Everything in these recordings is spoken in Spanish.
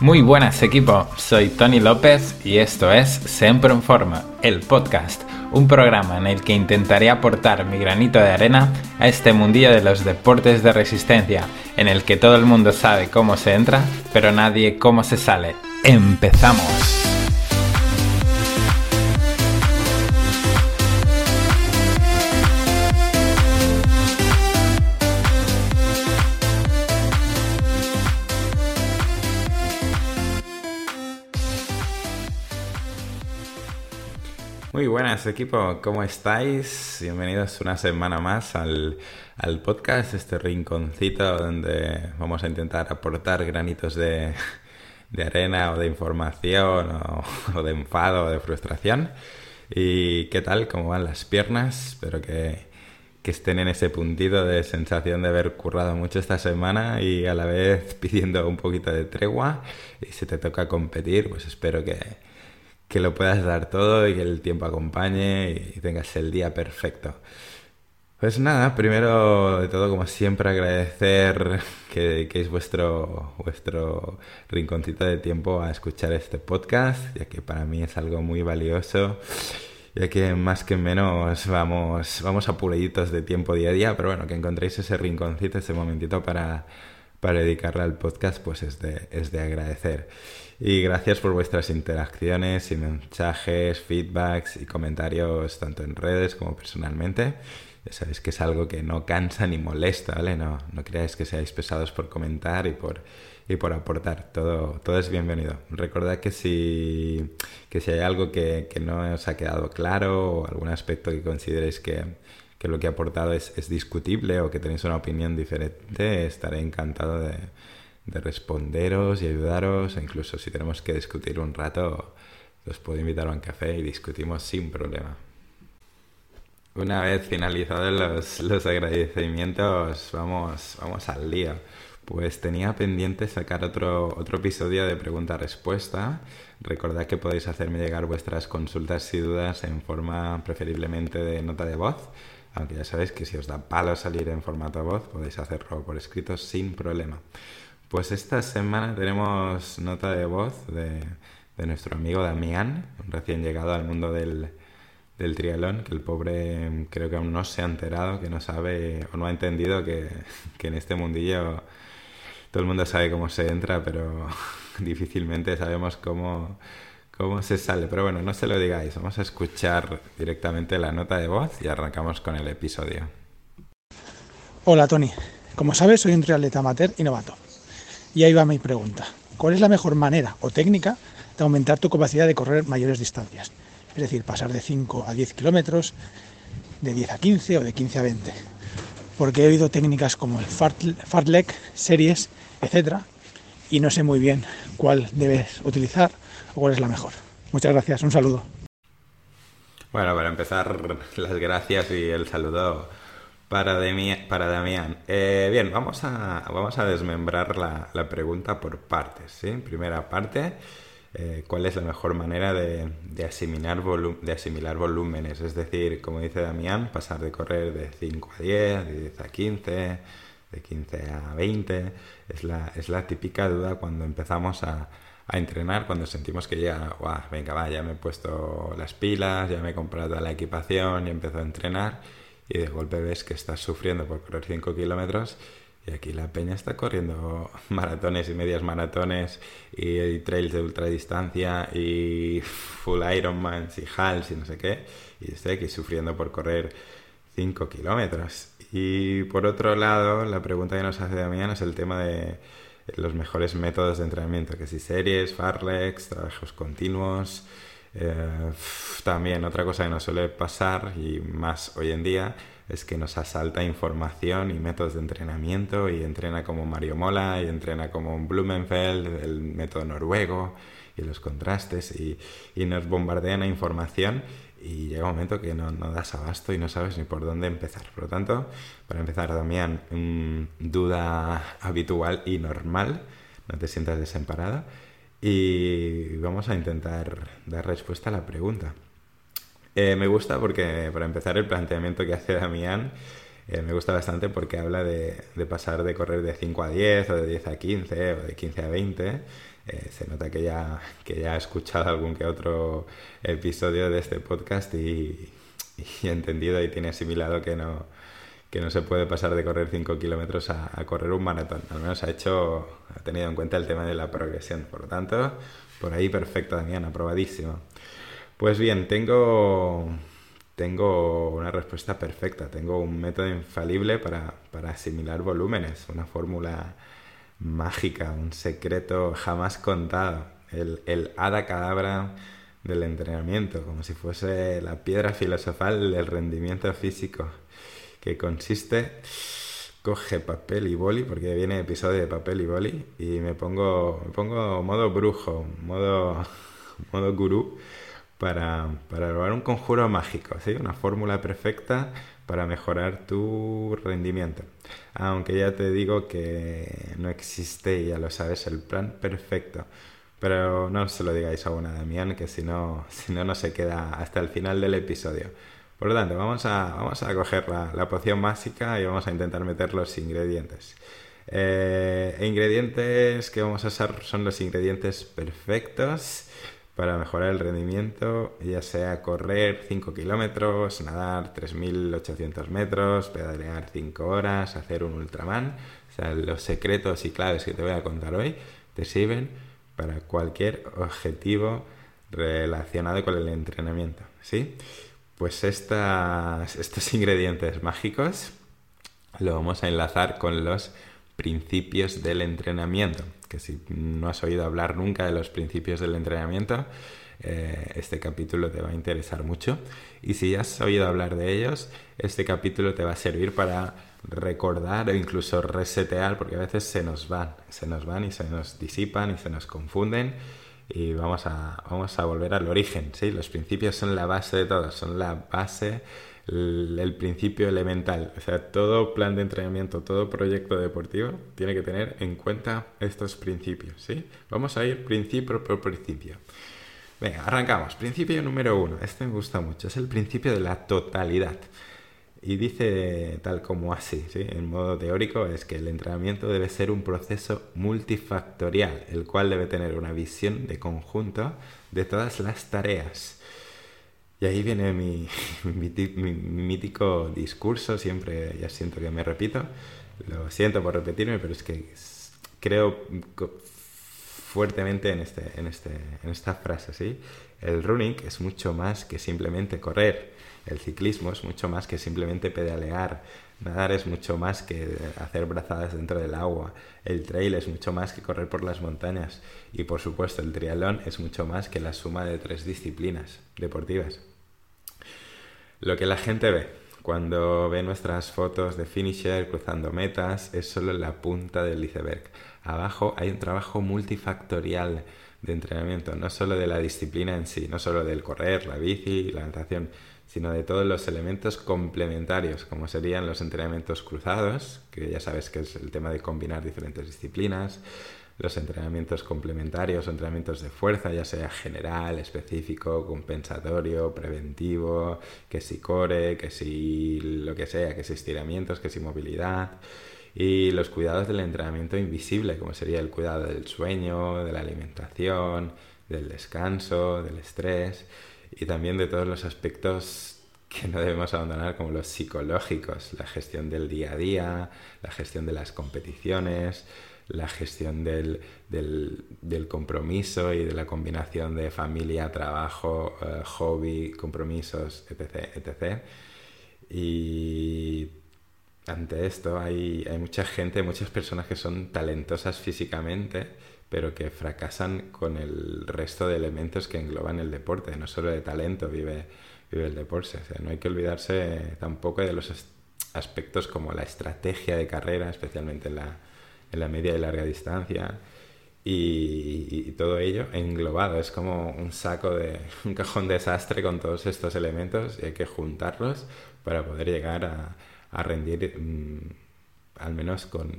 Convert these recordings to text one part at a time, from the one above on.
Muy buenas equipo, soy Tony López y esto es Siempre en Forma, el podcast, un programa en el que intentaré aportar mi granito de arena a este mundillo de los deportes de resistencia, en el que todo el mundo sabe cómo se entra, pero nadie cómo se sale. ¡Empezamos! Buenas equipo, ¿cómo estáis? Bienvenidos una semana más al, podcast, este rinconcito donde vamos a intentar aportar granitos de, arena o de información o, de enfado o de frustración. ¿Y qué tal? ¿Cómo van las piernas? Espero que, que estén en ese puntito de sensación de haber currado mucho esta semana y a la vez pidiendo un poquito de tregua y si te toca competir, pues espero que que lo puedas dar todo y que el tiempo acompañe y tengas el día perfecto. Pues nada, primero de todo, como siempre, agradecer que es vuestro, vuestro rinconcito de tiempo a escuchar este podcast, ya que para mí es algo muy valioso, ya que más que menos vamos, vamos apuraditos de tiempo día a día, pero bueno, que encontréis ese rinconcito, ese momentito para, para dedicarle al podcast, pues es de, es de agradecer. Y gracias por vuestras interacciones y mensajes, feedbacks y comentarios tanto en redes como personalmente. Ya sabéis que es algo que no cansa ni molesta, ¿vale? No, no creáis que seáis pesados por comentar y por, y por aportar. Todo, todo es bienvenido. Recordad que si, que si hay algo que, que no os ha quedado claro o algún aspecto que consideréis que, que lo que he aportado es, es discutible o que tenéis una opinión diferente, estaré encantado de, de responderos y ayudaros, e incluso si tenemos que discutir un rato, os puedo invitar a un café y discutimos sin problema. Una vez finalizados los, los agradecimientos, vamos, vamos al lío. Pues tenía pendiente sacar otro, otro episodio de pregunta-respuesta. Recordad que podéis hacerme llegar vuestras consultas y dudas en forma preferiblemente de nota de voz, aunque ya sabéis que si os da palo salir en formato voz, podéis hacerlo por escrito sin problema. Pues esta semana tenemos nota de voz de, nuestro amigo Damián, recién llegado al mundo del, del triatlón, que el pobre creo que aún no se ha enterado, que no sabe o no ha entendido que, que en este mundillo todo el mundo sabe cómo se entra, pero difícilmente sabemos cómo, cómo se sale. Pero bueno, no se lo digáis, vamos a escuchar directamente la nota de voz y arrancamos con el episodio. Hola Tony, como sabes soy un triatleta amateur y novato. Y ahí va mi pregunta. ¿Cuál es la mejor manera o técnica de aumentar tu capacidad de correr mayores distancias? Es decir, pasar de 5 a 10 kilómetros, de 10 a 15 o de 15 a 20. Porque he oído técnicas como el fartlek, series, etc. Y no sé muy bien cuál debes utilizar o cuál es la mejor. Muchas gracias, un saludo. Bueno, para empezar, las gracias y el saludo para, para Damián. Eh, bien, vamos a, vamos a desmembrar la, la pregunta por partes. ¿sí? Primera parte, eh, ¿cuál es la mejor manera de, de, asimilar de asimilar volúmenes? Es decir, como dice Damián, pasar de correr de 5 a 10, de 10 a 15, de 15 a 20. Es la, es la típica duda cuando empezamos a, a entrenar, cuando sentimos que ya, venga, va, ya me he puesto las pilas, ya me he comprado la equipación y empiezo a entrenar y de golpe ves que estás sufriendo por correr 5 kilómetros y aquí la peña está corriendo maratones y medias maratones y, trails de ultradistancia y full Ironman y halls y no sé qué y estoy aquí sufriendo por correr 5 kilómetros. Y por otro lado, la pregunta que nos hace Damián es el tema de los mejores métodos de entrenamiento, que si series, farlex, trabajos continuos, eh, también otra cosa que nos suele pasar y más hoy en día es que nos asalta información y métodos de entrenamiento y entrena como Mario Mola y entrena como Blumenfeld, el método noruego y los contrastes y, y nos bombardean la información y llega un momento que no, no, das abasto y no sabes ni por dónde empezar. Por lo tanto, para empezar, Damián, duda habitual y normal, no te sientas desemparado y vamos a intentar dar respuesta a la pregunta. Eh, me gusta porque, para empezar, el planteamiento que hace Damián eh, me gusta bastante porque habla de, pasar de correr de 5 a 10 o de 10 a 15 o de 15 a 20. Eh, se nota que ya, que ya ha escuchado algún que otro episodio de este podcast y, y entendido y tiene asimilado que no, que no se puede pasar de correr 5 kilómetros a, correr un maratón. Al menos ha hecho, ha tenido en cuenta el tema de la progresión. Por lo tanto, por ahí perfecto, Damián, aprobadísimo. Pues bien, tengo, tengo una respuesta perfecta. Tengo un método infalible para, para asimilar volúmenes, una fórmula mágica, un secreto jamás contado. El, el hada cadabra del entrenamiento, como si fuese la piedra filosofal del rendimiento físico que consiste, coge papel y boli, porque viene episodio de papel y boli, y me pongo, me pongo modo brujo, modo, modo gurú, para, para un conjuro mágico, ¿sí? una fórmula perfecta para mejorar tu rendimiento. Aunque ya te digo que no existe, ya lo sabes, el plan perfecto. Pero no se lo digáis aún a Damián, que si no, si no, no se queda hasta el final del episodio. Por lo tanto, vamos a, vamos a coger la, poción mágica y vamos a intentar meter los ingredientes. Eh, ingredientes que vamos a usar son los ingredientes perfectos para mejorar el rendimiento, ya sea correr 5 kilómetros, nadar 3.800 metros, pedalear 5 horas, hacer un ultraman. O sea, los secretos y claves que te voy a contar hoy te sirven para cualquier objetivo relacionado con el entrenamiento. ¿sí? Pues estos ingredientes mágicos lo vamos a enlazar con los principios del entrenamiento. Que si no has oído hablar nunca de los principios del entrenamiento, eh, este capítulo te va a interesar mucho. Y si ya has oído hablar de ellos, este capítulo te va a servir para recordar o incluso resetear, porque a veces se nos van, se nos van y se nos disipan y se nos confunden y vamos a, vamos a volver al origen. ¿sí? Los principios son la base de todo, son la base, el, principio elemental. O sea, todo plan de entrenamiento, todo proyecto deportivo tiene que tener en cuenta estos principios. ¿sí? Vamos a ir principio por principio. Venga, arrancamos. Principio número uno. Este me gusta mucho. Es el principio de la totalidad. Y dice tal como así, ¿sí? en modo teórico, es que el entrenamiento debe ser un proceso multifactorial, el cual debe tener una visión de conjunto de todas las tareas. Y ahí viene mi, mi, mítico discurso, siempre ya siento que me repito, lo siento por repetirme, pero es que creo fuertemente en, este, en, este, en esta frase, ¿sí? El running es mucho más que simplemente correr el ciclismo es mucho más que simplemente pedalear. Nadar es mucho más que hacer brazadas dentro del agua. El trail es mucho más que correr por las montañas. Y por supuesto, el triatlón es mucho más que la suma de tres disciplinas deportivas. Lo que la gente ve cuando ve nuestras fotos de finisher cruzando metas es solo la punta del iceberg. Abajo hay un trabajo multifactorial de entrenamiento, no solo de la disciplina en sí, no solo del correr, la bici, la natación, sino de todos los elementos complementarios, como serían los entrenamientos cruzados, que ya sabes que es el tema de combinar diferentes disciplinas, los entrenamientos complementarios, entrenamientos de fuerza, ya sea general, específico, compensatorio, preventivo, que si core, que si lo que sea, que si estiramientos, que si movilidad, y los cuidados del entrenamiento invisible, como sería el cuidado del sueño, de la alimentación, del descanso, del estrés y también de todos los aspectos que no debemos abandonar como los psicológicos, la gestión del día a día, la gestión de las competiciones, la gestión del, del, compromiso y de la combinación de familia, trabajo, eh, hobby, compromisos, etc. etc. Y ante esto hay, hay mucha gente, muchas personas que son talentosas físicamente, pero que fracasan con el resto de elementos que engloban el deporte. No solo de talento vive, vive el deporte. no hay que olvidarse tampoco de los aspectos como la estrategia de carrera, especialmente en la, en la media y larga distancia. Y, todo ello englobado. Es como un saco de un cajón desastre con todos estos elementos y hay que juntarlos para poder llegar a, a rendir mm, al menos con,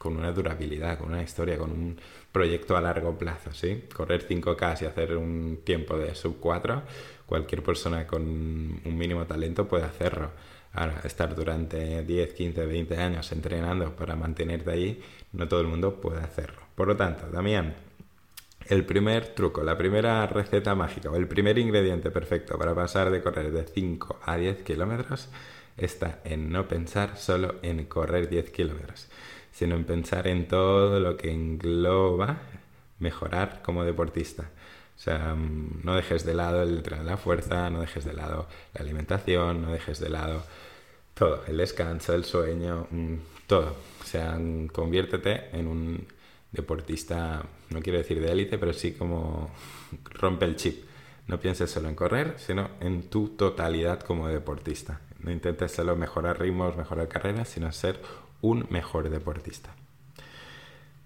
con una durabilidad, con una historia, con un proyecto a largo plazo, ¿sí? Correr 5K y hacer un tiempo de sub 4, cualquier persona con un mínimo talento puede hacerlo. Ahora, estar durante 10, 15, 20 años entrenando para mantenerte ahí, no todo el mundo puede hacerlo. Por lo tanto, Damián, el primer truco, la primera receta mágica o el primer ingrediente perfecto para pasar de correr de 5 a 10 kilómetros está en no pensar solo en correr 10 kilómetros, sino en pensar en todo lo que engloba mejorar como deportista. O sea, mm, no dejes de lado el tren de la fuerza, no dejes de lado la alimentación, no dejes de lado todo, el descanso, el sueño, mm, todo. O sea, conviértete en un deportista, no quiero decir de élite, pero sí como rompe el chip. No pienses solo en correr, sino en tu totalidad como deportista. No intentes solo mejorar ritmos, mejorar carreras, sino ser un mejor deportista.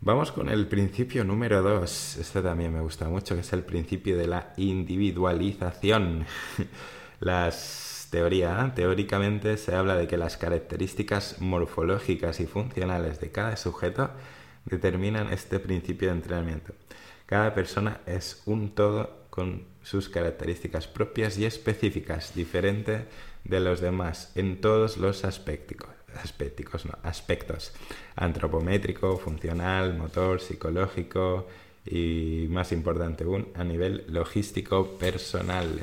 Vamos con el principio número 2. Este también me gusta mucho, que es el principio de la individualización. Las teoría, teóricamente se habla de que las características morfológicas y funcionales de cada sujeto determinan este principio de entrenamiento. Cada persona es un todo con sus características propias y específicas, diferente de los demás en todos los aspectos aspectos, aspectos antropométrico, funcional, motor, psicológico y más importante aún a nivel logístico personal.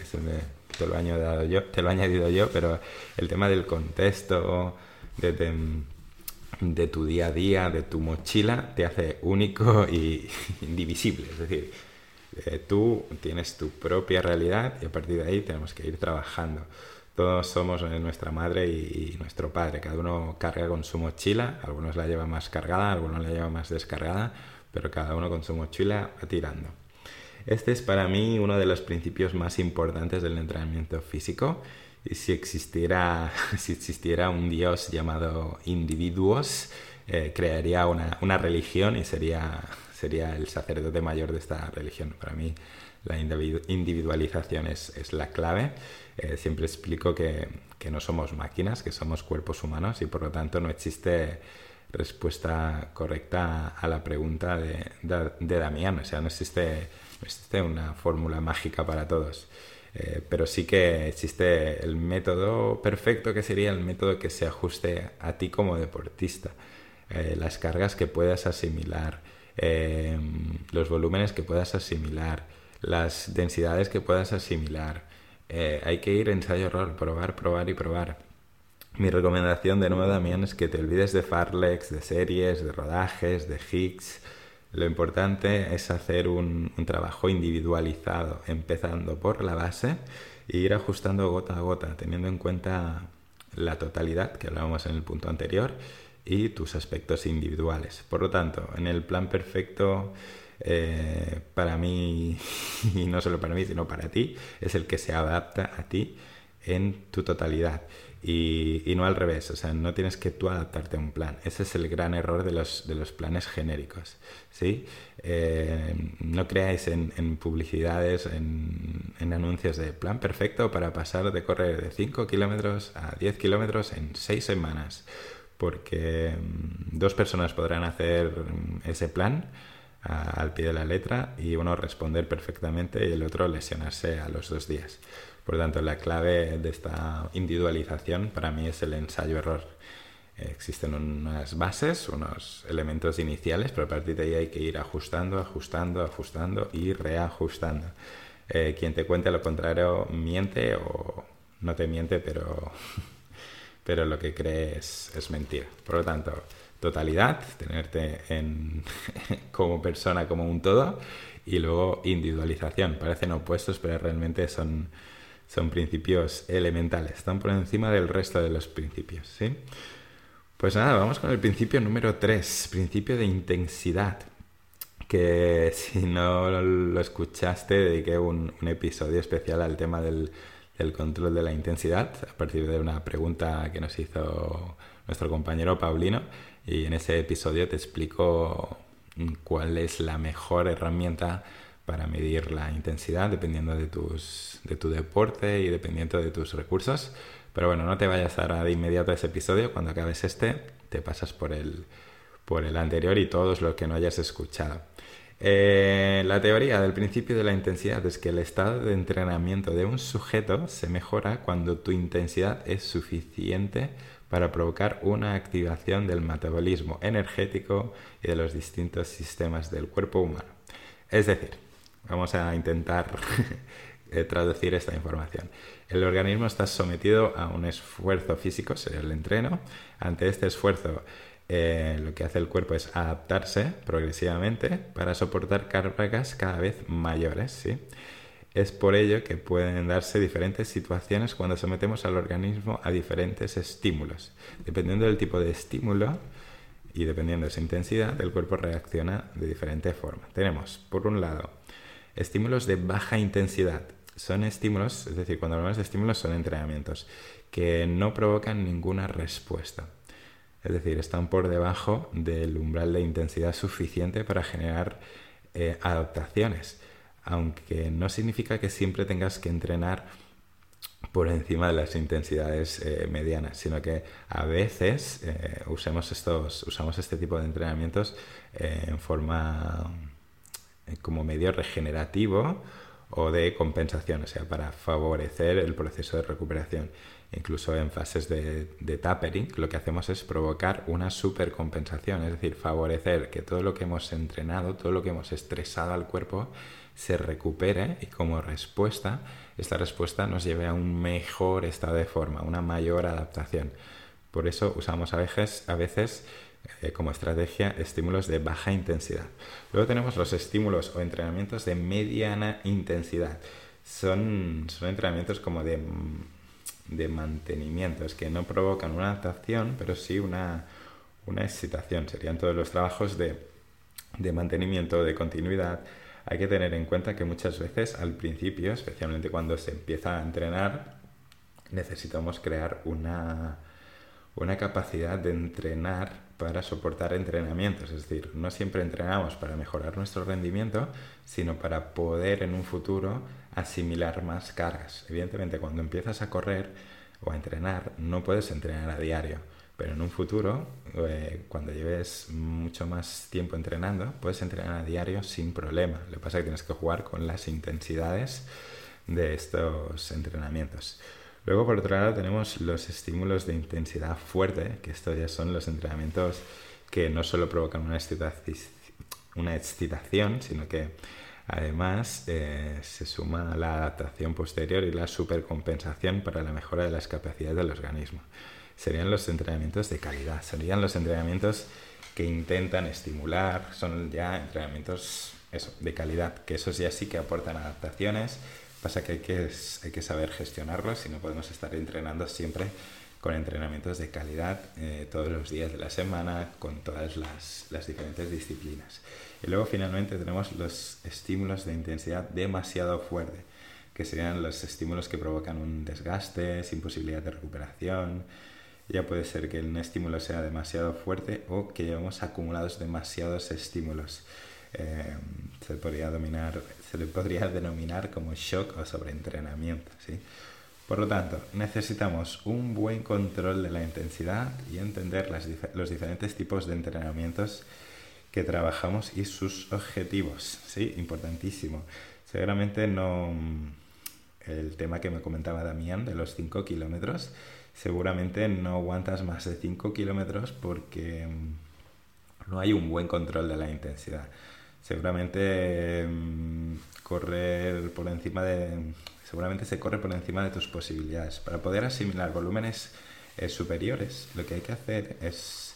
te, lo he añadido yo, te lo he añadido yo, pero el tema del contexto, de, tu día a día, de tu mochila, te hace único y indivisible. Es decir, eh, tú tienes tu propia realidad y a partir de ahí tenemos que ir trabajando. Todos somos nuestra madre y, nuestro padre. Cada uno carga con su mochila. Algunos la llevan más cargada, algunos la llevan más descargada, pero cada uno con su mochila va tirando. Este es para mí uno de los principios más importantes del entrenamiento físico. Y si existiera, si existiera un dios llamado individuos, eh, crearía una, una, religión y sería, sería el sacerdote mayor de esta religión. Para mí la individualización es, es la clave. Eh, siempre explico que, no somos máquinas, que somos cuerpos humanos y por lo tanto no existe respuesta correcta a la pregunta de, de, Damián. O sea, no existe, existe una fórmula mágica para todos. Eh, pero sí que existe el método perfecto que sería el método que se ajuste a ti como deportista. Eh, las cargas que puedas asimilar, los volúmenes que puedas asimilar, las densidades que puedas asimilar, eh, hay que ir ensayo-error, probar, probar y probar. Mi recomendación de nuevo, Damián, es que te olvides de Farlex, de series, de rodajes, de Higgs. Lo importante es hacer un, trabajo individualizado, empezando por la base e ir ajustando gota a gota, teniendo en cuenta la totalidad que hablábamos en el punto anterior y tus aspectos individuales. Por lo tanto, en el plan perfecto eh, para mí, y no solo para mí, sino para ti, es el que se adapta a ti en tu totalidad. Y, no al revés, o sea, no tienes que tú adaptarte a un plan. Ese es el gran error de los, de los planes genéricos. ¿sí? Eh, no creáis en, publicidades, en, en, anuncios de plan perfecto para pasar de correr de 5 kilómetros a 10 kilómetros en 6 semanas. Porque mm, dos personas podrán hacer ese plan al pie de la letra y uno responder perfectamente y el otro lesionarse a los dos días. Por tanto, la clave de esta individualización para mí es el ensayo-error. existen unas bases, unos elementos iniciales, pero a partir de ahí hay que ir ajustando, ajustando, ajustando y reajustando. Eh, quien te cuente lo contrario miente o no te miente, pero, pero lo que cree es, es mentira. Por lo tanto, totalidad, tenerte en, como persona, como un todo, y luego individualización. Parecen opuestos, pero realmente son, son principios elementales, están por encima del resto de los principios. ¿sí? Pues nada, vamos con el principio número 3, principio de intensidad, que si no lo escuchaste, dediqué un, un episodio especial al tema del, del control de la intensidad, a partir de una pregunta que nos hizo nuestro compañero Paulino y en ese episodio te explico cuál es la mejor herramienta para medir la intensidad dependiendo de, tus, de tu deporte y dependiendo de tus recursos. Pero bueno, no te vayas ahora de inmediato a ese episodio. Cuando acabes este, te pasas por el, por el anterior y todos los que no hayas escuchado. Eh, la teoría del principio de la intensidad es que el estado de entrenamiento de un sujeto se mejora cuando tu intensidad es suficiente para provocar una activación del metabolismo energético y de los distintos sistemas del cuerpo humano. Es decir, vamos a intentar eh, traducir esta información. El organismo está sometido a un esfuerzo físico, sería el entreno. Ante este esfuerzo, eh, lo que hace el cuerpo es adaptarse progresivamente para soportar cargas cada vez mayores. ¿sí? Es por ello que pueden darse diferentes situaciones cuando sometemos al organismo a diferentes estímulos. Dependiendo del tipo de estímulo y dependiendo de su intensidad, el cuerpo reacciona de diferente forma. Tenemos, por un lado, estímulos de baja intensidad. Son estímulos, es decir, cuando hablamos de estímulos son entrenamientos que no provocan ninguna respuesta. Es decir, están por debajo del umbral de intensidad suficiente para generar eh, adaptaciones, aunque no significa que siempre tengas que entrenar por encima de las intensidades eh, medianas, sino que a veces eh, usemos estos, usamos este tipo de entrenamientos en forma como medio regenerativo o de compensación, o sea, para favorecer el proceso de recuperación. Incluso en fases de, tapering, lo que hacemos es provocar una supercompensación, es decir, favorecer que todo lo que hemos entrenado, todo lo que hemos estresado al cuerpo, se recupere y como respuesta, esta respuesta nos lleve a un mejor estado de forma, una mayor adaptación. Por eso usamos a veces, a veces eh, como estrategia estímulos de baja intensidad. Luego tenemos los estímulos o entrenamientos de mediana intensidad. Son, son entrenamientos como de, de mantenimiento, es que no provocan una adaptación, pero sí una, una excitación. Serían todos los trabajos de, de mantenimiento, de continuidad. Hay que tener en cuenta que muchas veces al principio, especialmente cuando se empieza a entrenar, necesitamos crear una, una capacidad de entrenar para soportar entrenamientos. Es decir, no siempre entrenamos para mejorar nuestro rendimiento, sino para poder en un futuro asimilar más cargas. Evidentemente, cuando empiezas a correr o a entrenar, no puedes entrenar a diario, pero en un futuro, eh, cuando lleves mucho más tiempo entrenando, puedes entrenar a diario sin problema. Lo que pasa es que tienes que jugar con las intensidades de estos entrenamientos. Luego, por otro lado, tenemos los estímulos de intensidad fuerte, que estos ya son los entrenamientos que no solo provocan una excitación, sino que además eh, se suma la adaptación posterior y la supercompensación para la mejora de las capacidades del organismo. Serían los entrenamientos de calidad, serían los entrenamientos que intentan estimular, son ya entrenamientos de calidad, que esos ya sí que aportan adaptaciones, Pasa que hay que, hay que saber gestionarlos y no podemos estar entrenando siempre con entrenamientos de calidad eh, todos los días de la semana, con todas las, las, diferentes disciplinas. Y luego finalmente tenemos los estímulos de intensidad demasiado fuerte, que serían los estímulos que provocan un desgaste, sin posibilidad de recuperación. Ya puede ser que un estímulo sea demasiado fuerte o que llevamos acumulados demasiados estímulos. Eh, se, podría dominar, se le podría denominar como shock o sobreentrenamiento. ¿sí? Por lo tanto, necesitamos un buen control de la intensidad y entender las, los diferentes tipos de entrenamientos que trabajamos y sus objetivos. ¿sí? Importantísimo. Seguramente no... El tema que me comentaba Damián de los 5 kilómetros, seguramente no aguantas más de 5 kilómetros porque no hay un buen control de la intensidad. Seguramente mm, por encima de seguramente se corre por encima de tus posibilidades. Para poder asimilar volúmenes eh, superiores lo que hay que hacer es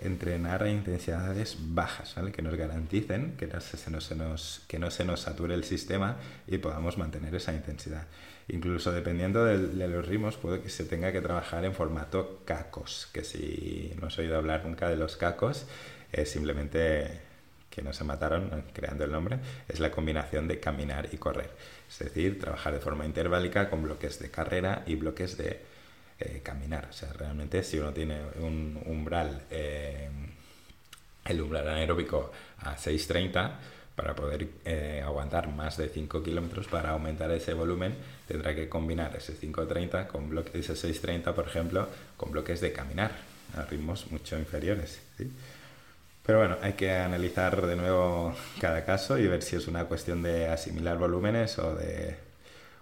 entrenar a intensidades bajas ¿vale? que nos garanticen que no, se nos, que no se nos sature el sistema y podamos mantener esa intensidad incluso dependiendo de, los ritmos puede que se tenga que trabajar en formato cacos que si no has oído hablar nunca de los cacos es simplemente que no se mataron creando el nombre, es la combinación de caminar y correr. Es decir, trabajar de forma interválica con bloques de carrera y bloques de eh, caminar. O sea, realmente si uno tiene un umbral, eh, el umbral anaeróbico a 6.30, para poder eh, aguantar más de 5 kilómetros, para aumentar ese volumen, tendrá que combinar ese 5.30 con bloques, ese 6.30, por ejemplo, con bloques de caminar a ritmos mucho inferiores. ¿sí? Pero bueno, hay que analizar de nuevo cada caso y ver si es una cuestión de asimilar volúmenes o de,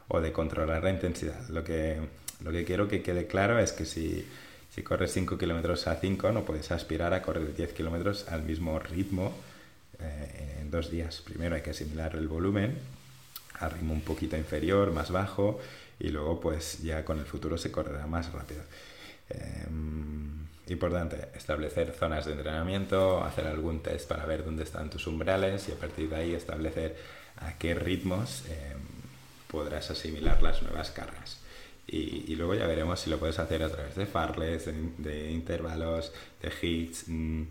o de controlar la intensidad. Lo que, lo que quiero que quede claro es que si, si corres 5 kilómetros a 5 no puedes aspirar a correr 10 kilómetros al mismo ritmo eh, en dos días. Primero hay que asimilar el volumen a ritmo un poquito inferior, más bajo, y luego pues ya con el futuro se correrá más rápido. Eh, Importante, establecer zonas de entrenamiento, hacer algún test para ver dónde están tus umbrales y a partir de ahí establecer a qué ritmos em, podrás asimilar las nuevas cargas. Y, luego ya veremos si lo puedes hacer a través de farles, de, intervalos, de hits. Mm,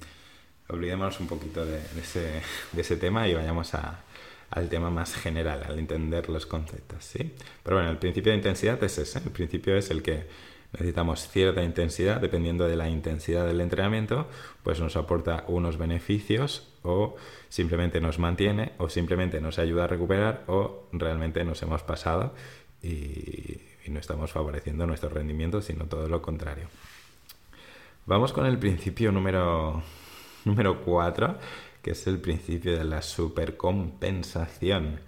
olvidémonos un poquito de, ese, tema y vayamos al tema más general, al entender los conceptos. ¿sí? Pero bueno, el principio de intensidad es ese. El principio es el que necesitamos cierta intensidad, dependiendo de la intensidad del entrenamiento, pues nos aporta unos beneficios o simplemente nos mantiene o simplemente nos ayuda a recuperar o realmente nos hemos pasado y, no estamos favoreciendo nuestro rendimiento, sino todo lo contrario. Vamos con el principio número, número 4, que es el principio de la supercompensación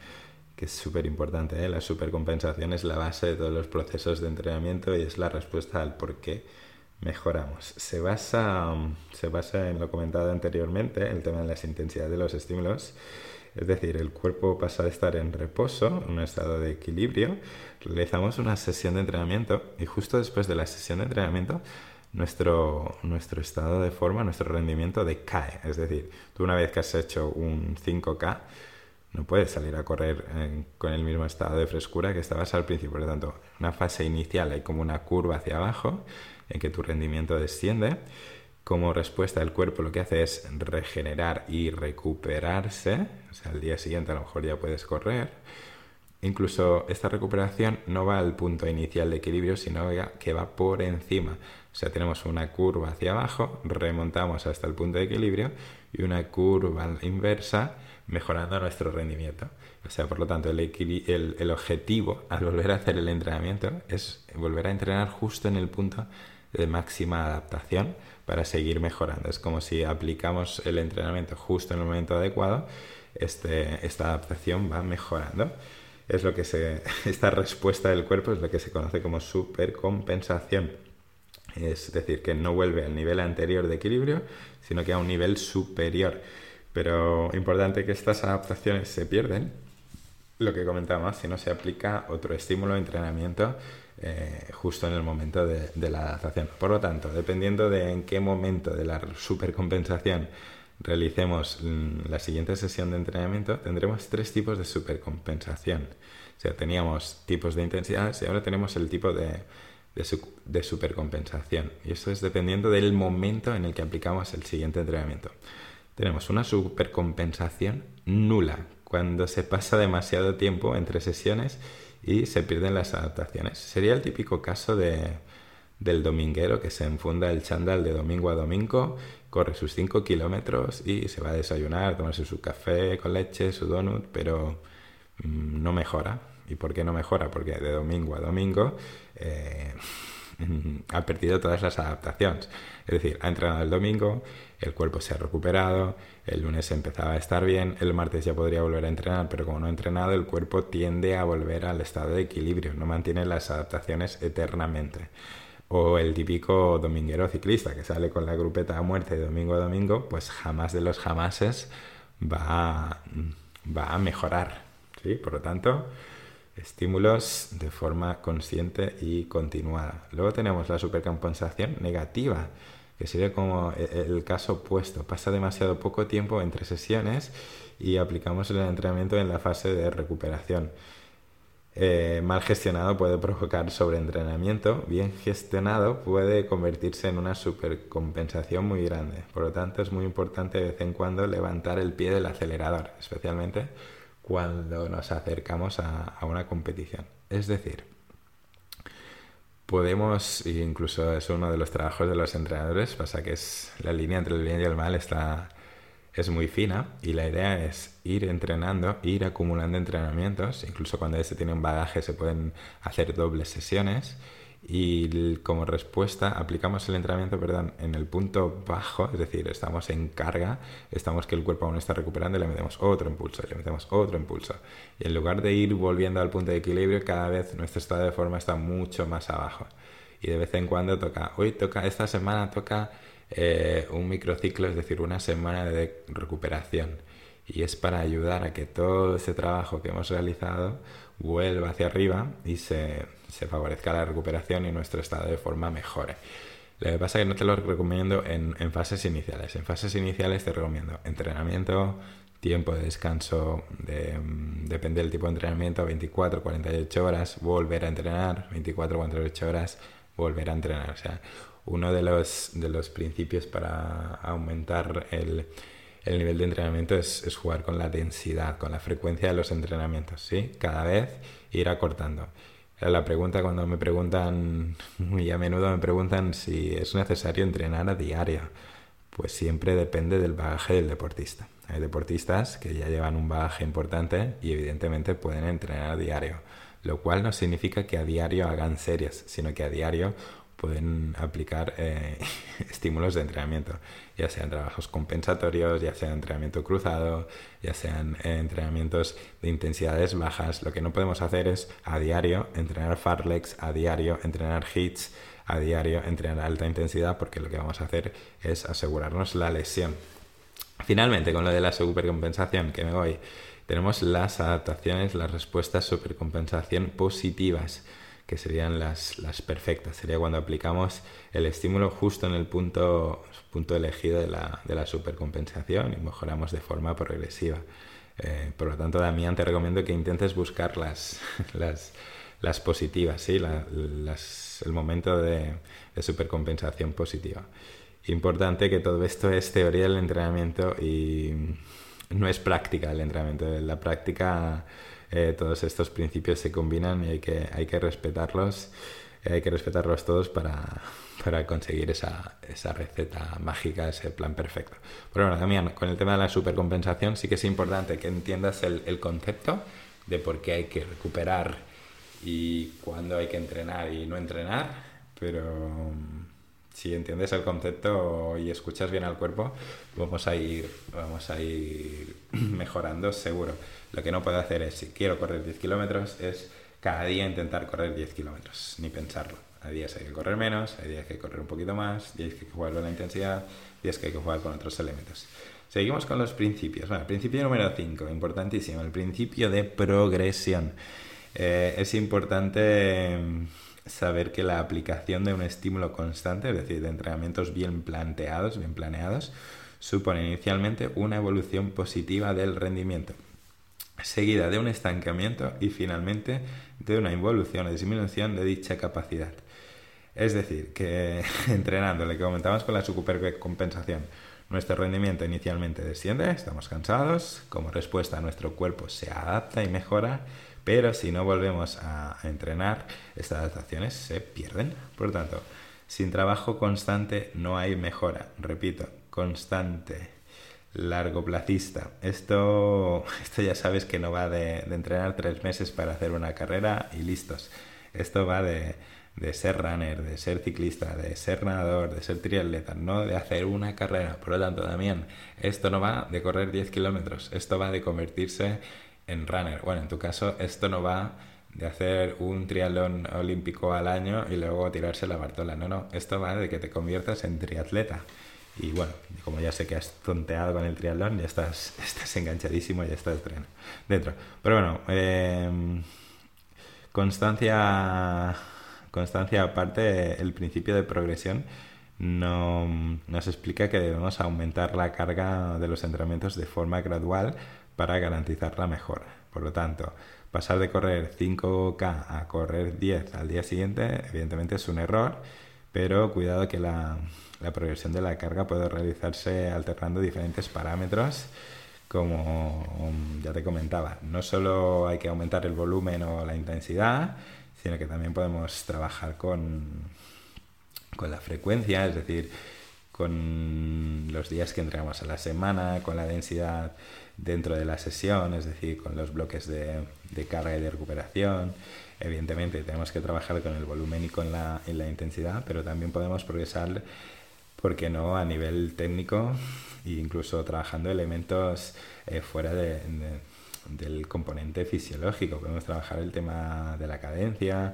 que es súper importante. ¿eh? La supercompensación es la base de todos los procesos de entrenamiento y es la respuesta al por qué mejoramos. Se basa, se basa en lo comentado anteriormente, el tema de las intensidades de los estímulos. Es decir, el cuerpo pasa de estar en reposo, en un estado de equilibrio, realizamos una sesión de entrenamiento y justo después de la sesión de entrenamiento nuestro, nuestro estado de forma, nuestro rendimiento decae. Es decir, tú una vez que has hecho un 5K, no puedes salir a correr eh, con el mismo estado de frescura que estabas al principio. Por lo tanto, una fase inicial hay como una curva hacia abajo en que tu rendimiento desciende. Como respuesta, el cuerpo lo que hace es regenerar y recuperarse. O sea, al día siguiente a lo mejor ya puedes correr. Incluso esta recuperación no va al punto inicial de equilibrio, sino que va por encima. O sea, tenemos una curva hacia abajo, remontamos hasta el punto de equilibrio y una curva inversa mejorando nuestro rendimiento. O sea, por lo tanto, el, objetivo al volver a hacer el entrenamiento es volver a entrenar justo en el punto de máxima adaptación para seguir mejorando. Es como si aplicamos el entrenamiento justo en el momento adecuado, este, esta adaptación va mejorando. Es lo que se, esta respuesta del cuerpo es lo que se conoce como supercompensación. Es decir, que no vuelve al nivel anterior de equilibrio, sino que a un nivel superior. Pero importante que estas adaptaciones se pierden, lo que comentábamos, si no se aplica otro estímulo de entrenamiento eh, justo en el momento de, la adaptación. Por lo tanto, dependiendo de en qué momento de la supercompensación realicemos mm, la siguiente sesión de entrenamiento, tendremos tres tipos de supercompensación. O sea, teníamos tipos de intensidad y ahora tenemos el tipo de, de supercompensación. Y eso es dependiendo del momento en el que aplicamos el siguiente entrenamiento tenemos una supercompensación nula cuando se pasa demasiado tiempo entre sesiones y se pierden las adaptaciones. Sería el típico caso de, del dominguero que se enfunda el chándal de domingo a domingo, corre sus 5 kilómetros y se va a desayunar, tomarse su café con leche, su donut, pero mm, no mejora. ¿Y por qué no mejora? Porque de domingo a domingo eh, ha perdido todas las adaptaciones. Es decir, ha entrenado el domingo, el cuerpo se ha recuperado, el lunes empezaba a estar bien, el martes ya podría volver a entrenar, pero como no ha entrenado, el cuerpo tiende a volver al estado de equilibrio, no mantiene las adaptaciones eternamente. O el típico dominguero ciclista que sale con la grupeta a muerte de domingo a domingo, pues jamás de los jamases va a, va a mejorar. ¿sí? Por lo tanto, estímulos de forma consciente y continuada. Luego tenemos la supercompensación negativa que sería como e, el caso opuesto. Pasa demasiado poco tiempo entre sesiones y aplicamos el entrenamiento en la fase de recuperación. Eh, mal gestionado puede provocar sobreentrenamiento, bien gestionado puede convertirse en una supercompensación muy grande. Por lo tanto, es muy importante de vez en cuando levantar el pie del acelerador, especialmente cuando nos acercamos a una competición. Es decir, podemos, incluso es uno de los trabajos de los entrenadores, pasa que es la línea entre el bien y el mal está es muy fina y la idea es ir entrenando, ir acumulando entrenamientos, incluso cuando se tiene un bagaje se pueden hacer dobles sesiones y como respuesta aplicamos el entrenamiento perdón, en el punto bajo, es decir, estamos en carga, estamos que el cuerpo aún está recuperando y le metemos otro impulso, y le metemos otro impulso. Y en lugar de ir volviendo al punto de equilibrio, cada vez nuestro estado de forma está mucho más abajo. Y de vez en cuando toca, hoy toca, esta semana toca eh, un microciclo, es decir, una semana de recuperación. Y es para ayudar a que todo ese trabajo que hemos realizado vuelva hacia arriba y se, favorezca la recuperación y nuestro estado de forma mejore. Lo que pasa es que no te lo recomiendo en, fases iniciales. En fases iniciales te recomiendo entrenamiento, tiempo de descanso, de, mm, depende del tipo de entrenamiento, 24, 48 horas, volver a entrenar, 24, 48 horas, volver a entrenar. Uno de los, de los principios para aumentar el, el nivel de entrenamiento es, jugar con la densidad, con la frecuencia de los entrenamientos, ¿sí? Cada vez ir acortando. La pregunta cuando me preguntan, muy a menudo me preguntan si es necesario entrenar a diario. Pues siempre depende del bagaje del deportista. Hay deportistas que ya llevan un bagaje importante y evidentemente pueden entrenar a diario, lo cual no significa que a diario hagan series, sino que a diario pueden aplicar eh, estímulos de entrenamiento, ya sean trabajos compensatorios, ya sean entrenamiento cruzado, ya sean eh, entrenamientos de intensidades bajas. Lo que no podemos hacer es a diario entrenar farlex, a diario entrenar hits, a diario entrenar alta intensidad, porque lo que vamos a hacer es asegurarnos la lesión. Finalmente, con lo de la supercompensación, que me voy, tenemos las adaptaciones, las respuestas supercompensación positivas que serían las, las perfectas. Sería cuando aplicamos el estímulo justo en el punto, punto elegido de la, de la supercompensación y mejoramos de forma progresiva. Eh, por lo tanto, Damián, te recomiendo que intentes buscar las, las, las positivas, ¿sí? las, el momento de, supercompensación positiva. Importante que todo esto es teoría del entrenamiento y no es práctica el entrenamiento. La práctica eh, todos estos principios se combinan y hay que, hay que respetarlos, eh, hay que respetarlos todos para, para conseguir esa, esa, receta mágica, ese plan perfecto. Pero bueno, también con el tema de la supercompensación sí que es importante que entiendas el, el concepto de por qué hay que recuperar y cuándo hay que entrenar y no entrenar, pero si entiendes el concepto y escuchas bien al cuerpo, vamos a ir, vamos a ir mejorando seguro. Lo que no puedo hacer es, si quiero correr 10 kilómetros, es cada día intentar correr 10 kilómetros, ni pensarlo. Hay días hay que correr menos, hay días que hay que correr un poquito más, días que hay que jugar con la intensidad, días que hay que jugar con otros elementos. Seguimos con los principios. Bueno, principio número 5, importantísimo, el principio de progresión. Eh, es importante saber que la aplicación de un estímulo constante, es decir, de entrenamientos bien planteados, bien planeados, supone inicialmente una evolución positiva del rendimiento, seguida de un estancamiento y finalmente de una involución o disminución de dicha capacidad. Es decir, que entrenando, lo que comentamos con la supercompensación, nuestro rendimiento inicialmente desciende, estamos cansados, como respuesta nuestro cuerpo se adapta y mejora, pero si no volvemos a, entrenar, estas adaptaciones se pierden. Por lo tanto, sin trabajo constante no hay mejora. Repito, constante, largoplacista. Esto, esto ya sabes que no va de, entrenar tres meses para hacer una carrera y listos. Esto va de, de ser runner, de ser ciclista, de ser nadador, de ser triatleta, no de hacer una carrera. Por lo tanto, también, esto no va de correr 10 kilómetros, esto va de convertirse en runner. Bueno, en tu caso esto no va de hacer un triatlón olímpico al año y luego tirarse la Bartola. No, no, esto va de que te conviertas en triatleta. Y bueno, como ya sé que has tonteado con el triatlón, ya estás, estás enganchadísimo y ya estás dentro. Pero bueno, em, constancia, constancia aparte, el principio de progresión no, nos explica que debemos aumentar la carga de los entrenamientos de forma gradual para garantizar la mejora. Por lo tanto, pasar de correr 5K a correr 10 al día siguiente, evidentemente es un error, pero cuidado que la, progresión de la carga puede realizarse alternando diferentes parámetros como ya te comentaba, no solo hay que aumentar el volumen o la intensidad, sino que también podemos trabajar con, con la frecuencia, es decir, con los días que entregamos a la semana, con la densidad dentro de la sesión, es decir, con los bloques de, de carga y de recuperación. Evidentemente tenemos que trabajar con el volumen y con la, y la intensidad, pero también podemos progresar, ¿por qué no?, a nivel técnico e incluso trabajando elementos eh, fuera de, del componente fisiológico. Podemos trabajar el tema de la cadencia,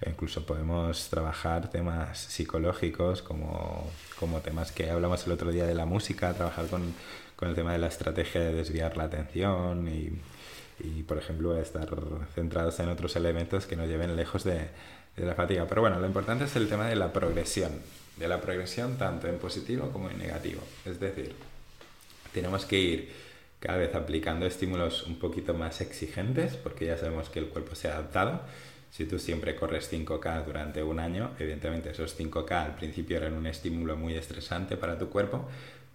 e incluso podemos trabajar temas psicológicos como, como temas que hablamos el otro día de la música, trabajar con, con el tema de la estrategia de desviar la atención y por ejemplo, estar centrados en otros elementos que nos lleven lejos de, de la fatiga. Pero bueno, lo importante es el tema de la progresión, de la progresión tanto en positivo como en negativo. Es decir, tenemos que ir cada vez aplicando estímulos un poquito más exigentes, porque ya sabemos que el cuerpo se ha adaptado. Si tú siempre corres 5K durante un año, evidentemente esos 5K al principio eran un estímulo muy estresante para tu cuerpo,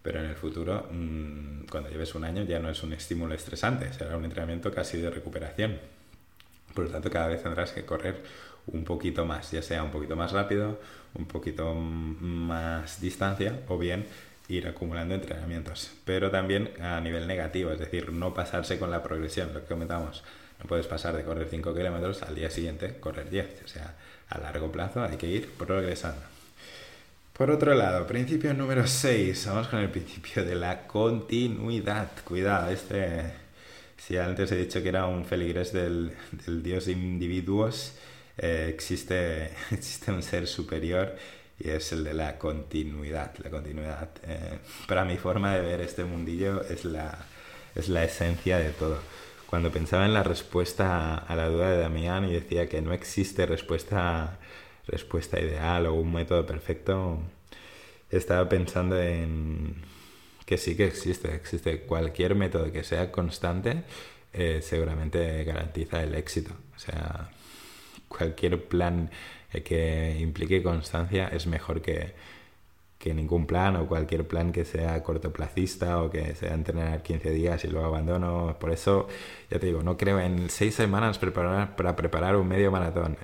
pero en el futuro, mm, cuando lleves un año, ya no es un estímulo estresante, será un entrenamiento casi de recuperación. Por lo tanto, cada vez tendrás que correr un poquito más, ya sea un poquito más rápido, un poquito más distancia o bien ir acumulando entrenamientos. Pero también a nivel negativo, es decir, no pasarse con la progresión, lo que comentamos. No puedes pasar de correr 5 kilómetros al día siguiente correr 10. O sea, a largo plazo hay que ir progresando. Por otro lado, principio número 6, vamos con el principio de la continuidad. Cuidado, este, si antes he dicho que era un feligrés del, del dios individuos, eh, existe, existe un ser superior y es el de la continuidad. La continuidad, eh, para mi forma de ver este mundillo, es la, es la esencia de todo. Cuando pensaba en la respuesta a la duda de Damián y decía que no existe respuesta respuesta ideal o un método perfecto, estaba pensando en que sí que existe, existe cualquier método que sea constante, eh, seguramente garantiza el éxito. O sea, cualquier plan que implique constancia es mejor que, que ningún plan o cualquier plan que sea cortoplacista o que sea entrenar 15 días y luego abandono. Por eso, ya te digo, no creo en seis semanas preparar, para preparar un medio maratón.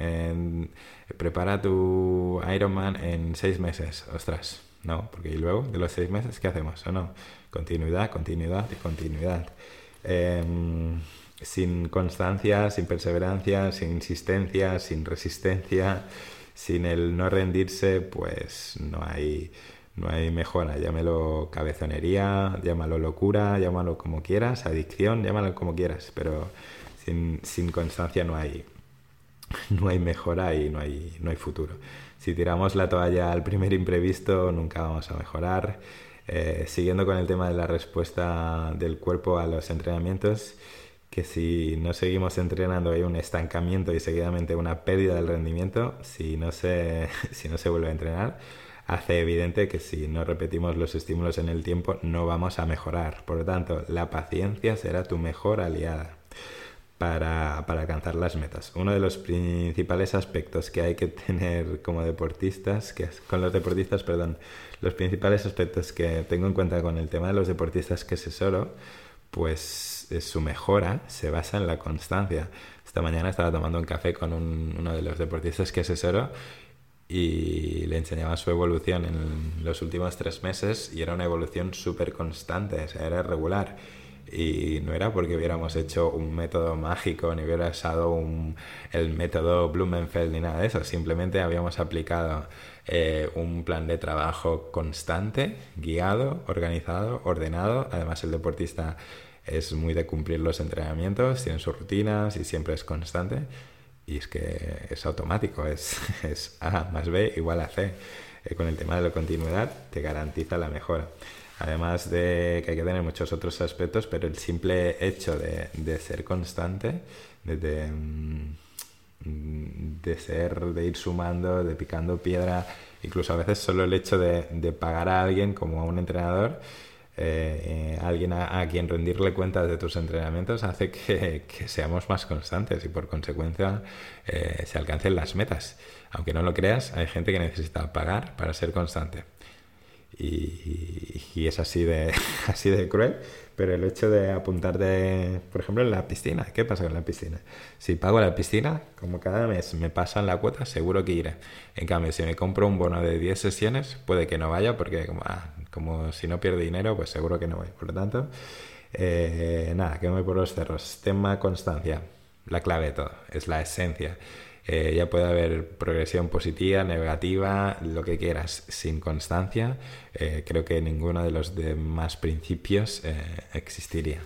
Prepara tu Ironman en seis meses. Ostras, no, porque luego de los seis meses, ¿qué hacemos? ¿O no? Continuidad, continuidad y continuidad. Em, sin constancia, sin perseverancia, sin insistencia, sin resistencia sin el no rendirse, pues no hay, no hay mejora. Llámelo cabezonería, llámalo locura, llámalo como quieras, adicción, llámalo como quieras, pero sin, sin constancia no hay, no hay mejora y no hay, no hay futuro. Si tiramos la toalla al primer imprevisto, nunca vamos a mejorar. Eh, siguiendo con el tema de la respuesta del cuerpo a los entrenamientos, que si no seguimos entrenando hay un estancamiento y seguidamente una pérdida del rendimiento, si no se, si no se vuelve a entrenar, hace evidente que si no repetimos los estímulos en el tiempo no vamos a mejorar. Por lo tanto, la paciencia será tu mejor aliada. Para, para, alcanzar las metas. Uno de los principales aspectos que hay que tener como deportistas, que con los deportistas, perdón, los principales aspectos que tengo en cuenta con el tema de los deportistas que asesoro, pues su mejora se basa en la constancia. Esta mañana estaba tomando un café con uno de los deportistas que asesoro y le enseñaba su evolución en los últimos tres meses y era una evolución súper constante, era regular. Y no era porque hubiéramos hecho un método mágico ni hubiera usado un, el método Blumenfeld ni nada de eso, simplemente habíamos aplicado eh, un plan de trabajo constante, guiado, organizado, ordenado. Además el deportista es muy de cumplir los entrenamientos, tiene sus rutinas y siempre es constante. Y es que es automático, es, A más B igual a C. Eh, con el tema de la continuidad te garantiza la mejora. Además de que hay que tener muchos otros aspectos, pero el simple hecho de, de ser constante, de, mm, de, ser, de ir sumando, de picando piedra, incluso a veces solo el hecho de, de pagar a alguien como a un entrenador, eh, eh, alguien a, quien rendirle cuentas de tus entrenamientos hace que, seamos más constantes y por consecuencia eh, se alcancen las metas. Aunque no lo creas, hay gente que necesita pagar para ser constante. y, es así de, así de cruel, pero el hecho de apuntarte, por ejemplo, en la piscina, ¿qué pasa con la piscina? Si pago la piscina, como cada mes me pasan la cuota, seguro que iré. En cambio, si me compro un bono de 10 sesiones, puede que no vaya, porque como, ah, si no pierde dinero, pues seguro que no voy. Por lo tanto, eh, nada, que me voy por los cerros. Tema constancia, la clave de todo, es la esencia. Eh, ya puede haber progresión positiva, negativa, lo que quieras, sin constancia, eh, creo que ninguno de los demás principios eh, existiría.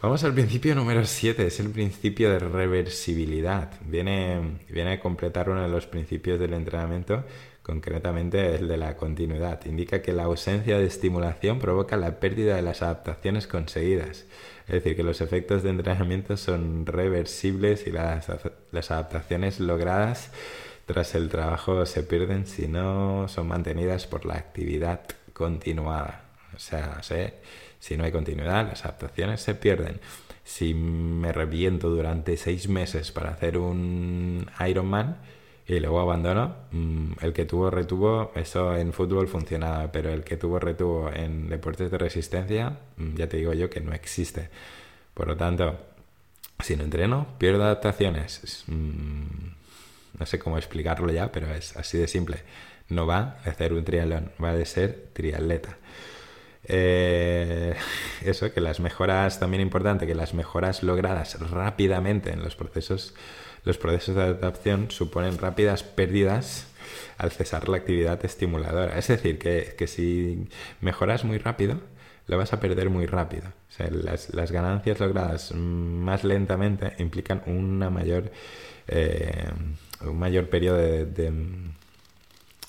Vamos al principio número 7, es el principio de reversibilidad. Viene, viene a completar uno de los principios del entrenamiento, concretamente el de la continuidad. Indica que la ausencia de estimulación provoca la pérdida de las adaptaciones conseguidas. Es decir, que los efectos de entrenamiento son reversibles y las, adaptaciones logradas tras el trabajo se pierden si no son mantenidas por la actividad continuada. O sea, si no hay continuidad, las adaptaciones se pierden. Si me reviento durante seis meses para hacer un Ironman, y luego abandono. Mm, el que tuvo retuvo, eso en fútbol funcionaba, pero el que tuvo retuvo en deportes de resistencia, mm, ya te digo yo que no existe. Por lo tanto, si no entreno, pierdo adaptaciones. Mm, no sé cómo explicarlo ya, pero es así de simple. No va a hacer un triatlón, va a ser triatleta. Eh, eso, que las mejoras, también importante, que las mejoras logradas rápidamente en los procesos los procesos de adaptación suponen rápidas pérdidas al cesar la actividad estimuladora. Es decir, que, si mejoras muy rápido, lo vas a perder muy rápido. las, ganancias logradas más lentamente implican una mayor, eh, un mayor periodo de, de,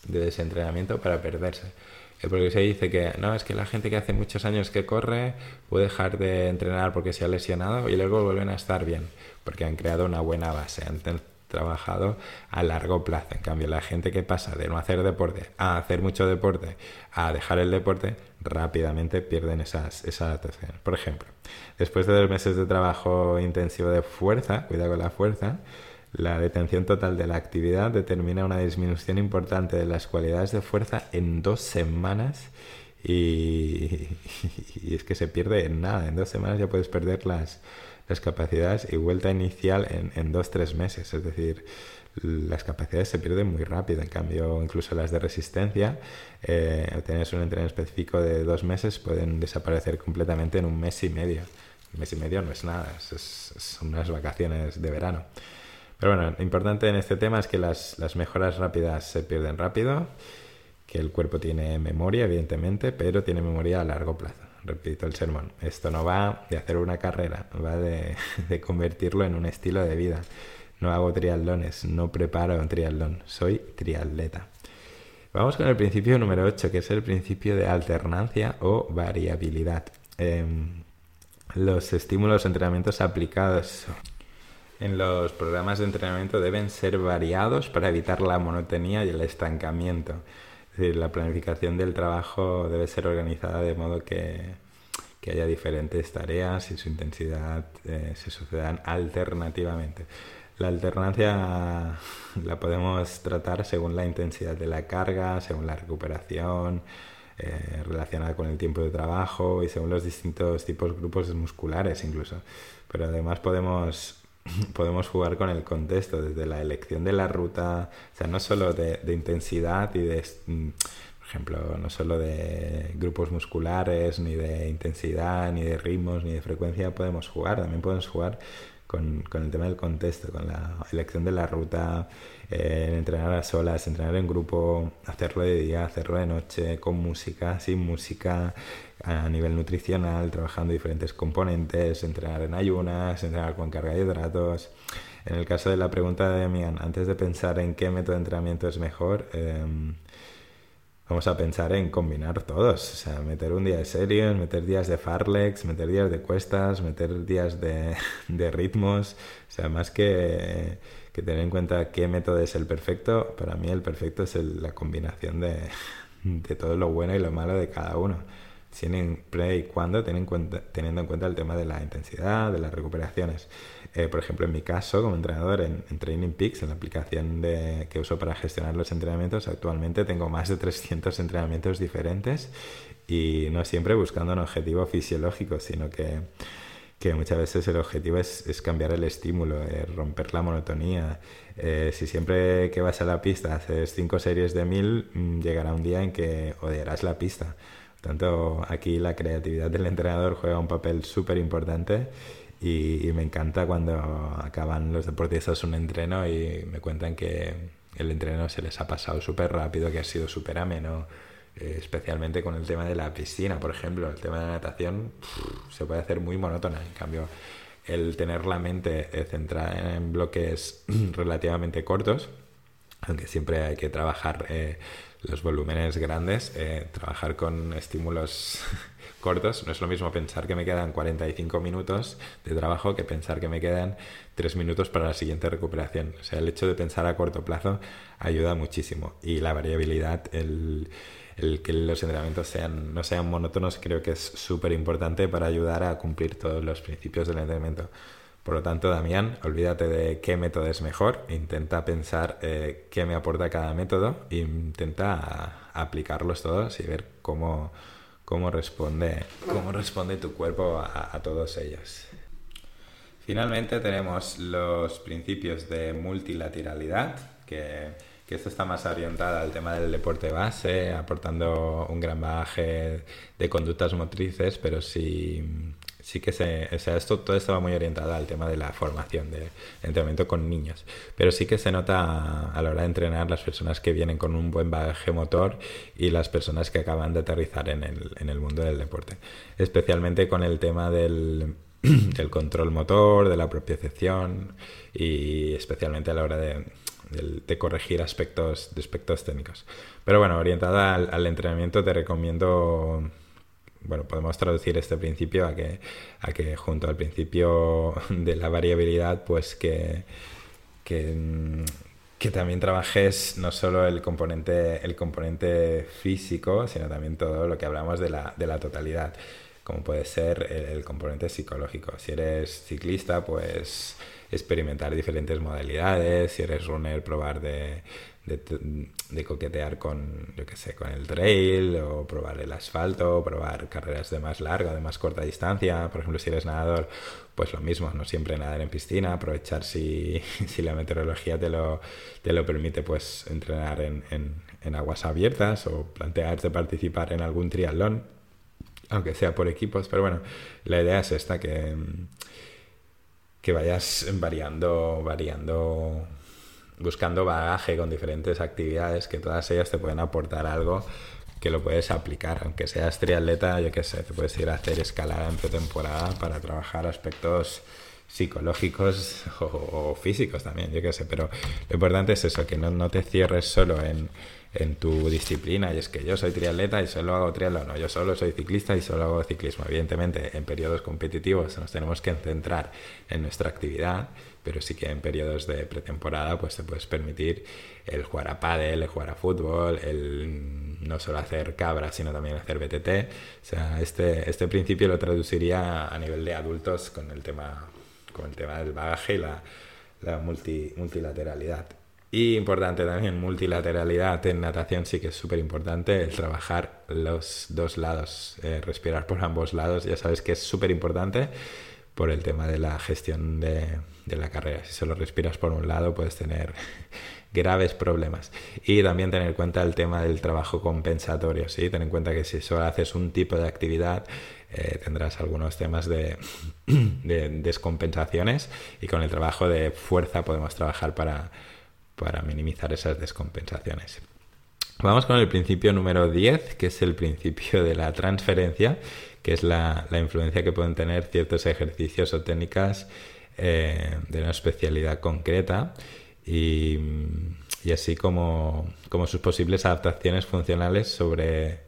desentrenamiento para perderse. Porque se dice que no, es que la gente que hace muchos años que corre puede dejar de entrenar porque se ha lesionado y luego vuelven a estar bien porque han creado una buena base, han trabajado a largo plazo. En cambio, la gente que pasa de no hacer deporte a hacer mucho deporte a dejar el deporte, rápidamente pierden esas, esa adaptación. Por ejemplo, después de dos meses de trabajo intensivo de fuerza, cuidado con la fuerza, la detención total de la actividad determina una disminución importante de las cualidades de fuerza en dos semanas y, es que se pierde en nada. En dos semanas ya puedes perder las, las capacidades y vuelta inicial en, en dos, tres meses. Es decir, las capacidades se pierden muy rápido. En cambio, incluso las de resistencia, eh, tienes un entrenamiento específico de dos meses, pueden desaparecer completamente en un mes y medio. Un mes y medio no es nada, es, son unas vacaciones de verano. Pero bueno, lo importante en este tema es que las, mejoras rápidas se pierden rápido, que el cuerpo tiene memoria, evidentemente, pero tiene memoria a largo plazo repito el sermón, esto no va de hacer una carrera, va de, convertirlo en un estilo de vida. No hago triatlones, no preparo un triatlón, soy triatleta. Vamos con el principio número 8, que es el principio de alternancia o variabilidad. Em, los estímulos entrenamientos aplicados en los programas de entrenamiento deben ser variados para evitar la monotonía y el estancamiento decir, la planificación del trabajo debe ser organizada de modo que, haya diferentes tareas y su intensidad eh, se sucedan alternativamente. La alternancia la podemos tratar según la intensidad de la carga, según la recuperación, eh, relacionada con el tiempo de trabajo y según los distintos tipos grupos musculares incluso. Pero además podemos podemos jugar con el contexto, desde la elección de la ruta, o sea, no solo de, intensidad y de, mm, por ejemplo, no solo de grupos musculares, ni de intensidad, ni de ritmos, ni de frecuencia podemos jugar, también podemos jugar con, el tema del contexto, con la elección de la ruta, eh, entrenar a solas, entrenar en grupo, hacerlo de día, hacerlo de noche, con música, sin música, a nivel nutricional, trabajando diferentes componentes, entrenar en ayunas, entrenar con carga de hidratos. En el caso de la pregunta de Damián, antes de pensar en qué método de entrenamiento es mejor, em, vamos a pensar en combinar todos. O sea, meter un día de series, meter días de farlex, meter días de cuestas, meter días de, de ritmos. O sea, más que, que, tener en cuenta qué método es el perfecto, para mí el perfecto es la combinación de, de todo lo bueno y lo malo de cada uno. siempre y cuando teniendo en cuenta el tema de la intensidad, de las recuperaciones. Eh, por ejemplo, en mi caso, como entrenador en, Training Peaks, en la aplicación de, que uso para gestionar los entrenamientos, actualmente tengo más de 300 entrenamientos diferentes y no siempre buscando un objetivo fisiológico, sino que, que muchas veces el objetivo es, es cambiar el estímulo, eh, romper la monotonía. Eh, si siempre que vas a la pista haces cinco series de mil, mm, llegará un día en que odiarás la pista. Por tanto, aquí la creatividad del entrenador juega un papel súper importante y, me encanta cuando acaban los deportistas un entreno y me cuentan que el entreno se les ha pasado súper rápido, que ha sido súper ameno, eh, especialmente con el tema de la piscina, por ejemplo. El tema de la natación se puede hacer muy monótona. En cambio, el tener la mente eh, centrada en bloques relativamente cortos, aunque siempre hay que trabajar eh, los volúmenes grandes, trabajar con estímulos cortos. No es lo mismo pensar que me quedan 45 minutos de trabajo que pensar que me quedan 3 minutos para la siguiente recuperación. O sea, el hecho de pensar a corto plazo ayuda muchísimo. Y la variabilidad, el, el que los entrenamientos sean, no sean monótonos, creo que es súper importante para ayudar a cumplir todos los principios del entrenamiento. Por lo tanto, Damián, olvídate de qué método es mejor, intenta pensar eh, qué me aporta cada método e intenta aplicarlos todos y ver cómo, cómo responde, cómo responde tu cuerpo a, todos ellos. Finalmente tenemos los principios de multilateralidad, que, que, esto está más orientada al tema del deporte base, aportando un gran bagaje de conductas motrices, pero sí sí que se, o sea, esto todo estaba muy orientado al tema de la formación de entrenamiento con niños, pero sí que se nota a la hora de entrenar las personas que vienen con un buen bagaje motor y las personas que acaban de aterrizar en el, en el mundo del deporte, especialmente con el tema del, del control motor, de la propiocepción y especialmente a la hora de, de, corregir aspectos, de aspectos técnicos. Pero bueno, orientada al, al entrenamiento te recomiendo bueno, podemos traducir este principio a que, a que junto al principio de la variabilidad, pues que, que, también trabajes no solo el componente, el componente físico, sino también todo lo que hablamos de la, de la totalidad, como puede ser el componente psicológico. Si eres ciclista, pues experimentar diferentes modalidades, si eres runner, probar de, de, coquetear con, yo qué sé, con el trail o probar el asfalto, probar carreras de más larga, de más corta distancia. Por ejemplo, si eres nadador, pues lo mismo, no siempre nadar en piscina, aprovechar si, si la meteorología te lo, te lo permite, pues entrenar en, en, aguas abiertas o plantearte participar en algún triatlón, aunque sea por equipos. Pero bueno, la idea es esta, que, que vayas variando, variando buscando bagaje con diferentes actividades que todas ellas te pueden aportar algo que lo puedes aplicar, aunque seas triatleta, yo qué sé, te puedes ir a hacer escalada en pretemporada para trabajar aspectos psicológicos o, físicos también, yo qué sé, pero lo importante es eso, que no, no te cierres solo en, en tu disciplina y es que yo soy triatleta y solo hago triatlón, no, yo solo soy ciclista y solo hago ciclismo. Evidentemente, en periodos competitivos nos tenemos que centrar en nuestra actividad, pero sí que en periodos de pretemporada pues te puedes permitir el jugar a pádel, el jugar a fútbol, el no solo hacer cabra, sino también hacer BTT. O sea, este, este principio lo traduciría a nivel de adultos con el tema, con el tema del bagaje y la, la multi, multilateralidad. Y importante también, multilateralidad en natación sí que es súper importante, el trabajar los dos lados, eh, respirar por ambos lados, ya sabes que es súper importante por el tema de la gestión de, de, la carrera. Si solo respiras por un lado puedes tener graves problemas. Y también tener en cuenta el tema del trabajo compensatorio, ¿sí? Ten en cuenta que si solo haces un tipo de actividad eh, tendrás algunos temas de, de descompensaciones y con el trabajo de fuerza podemos trabajar para para minimizar esas descompensaciones. Vamos con el principio número 10, que es el principio de la transferencia, que es la, influencia que pueden tener ciertos ejercicios o técnicas eh, de una especialidad concreta y, así como, como, sus posibles adaptaciones funcionales sobre,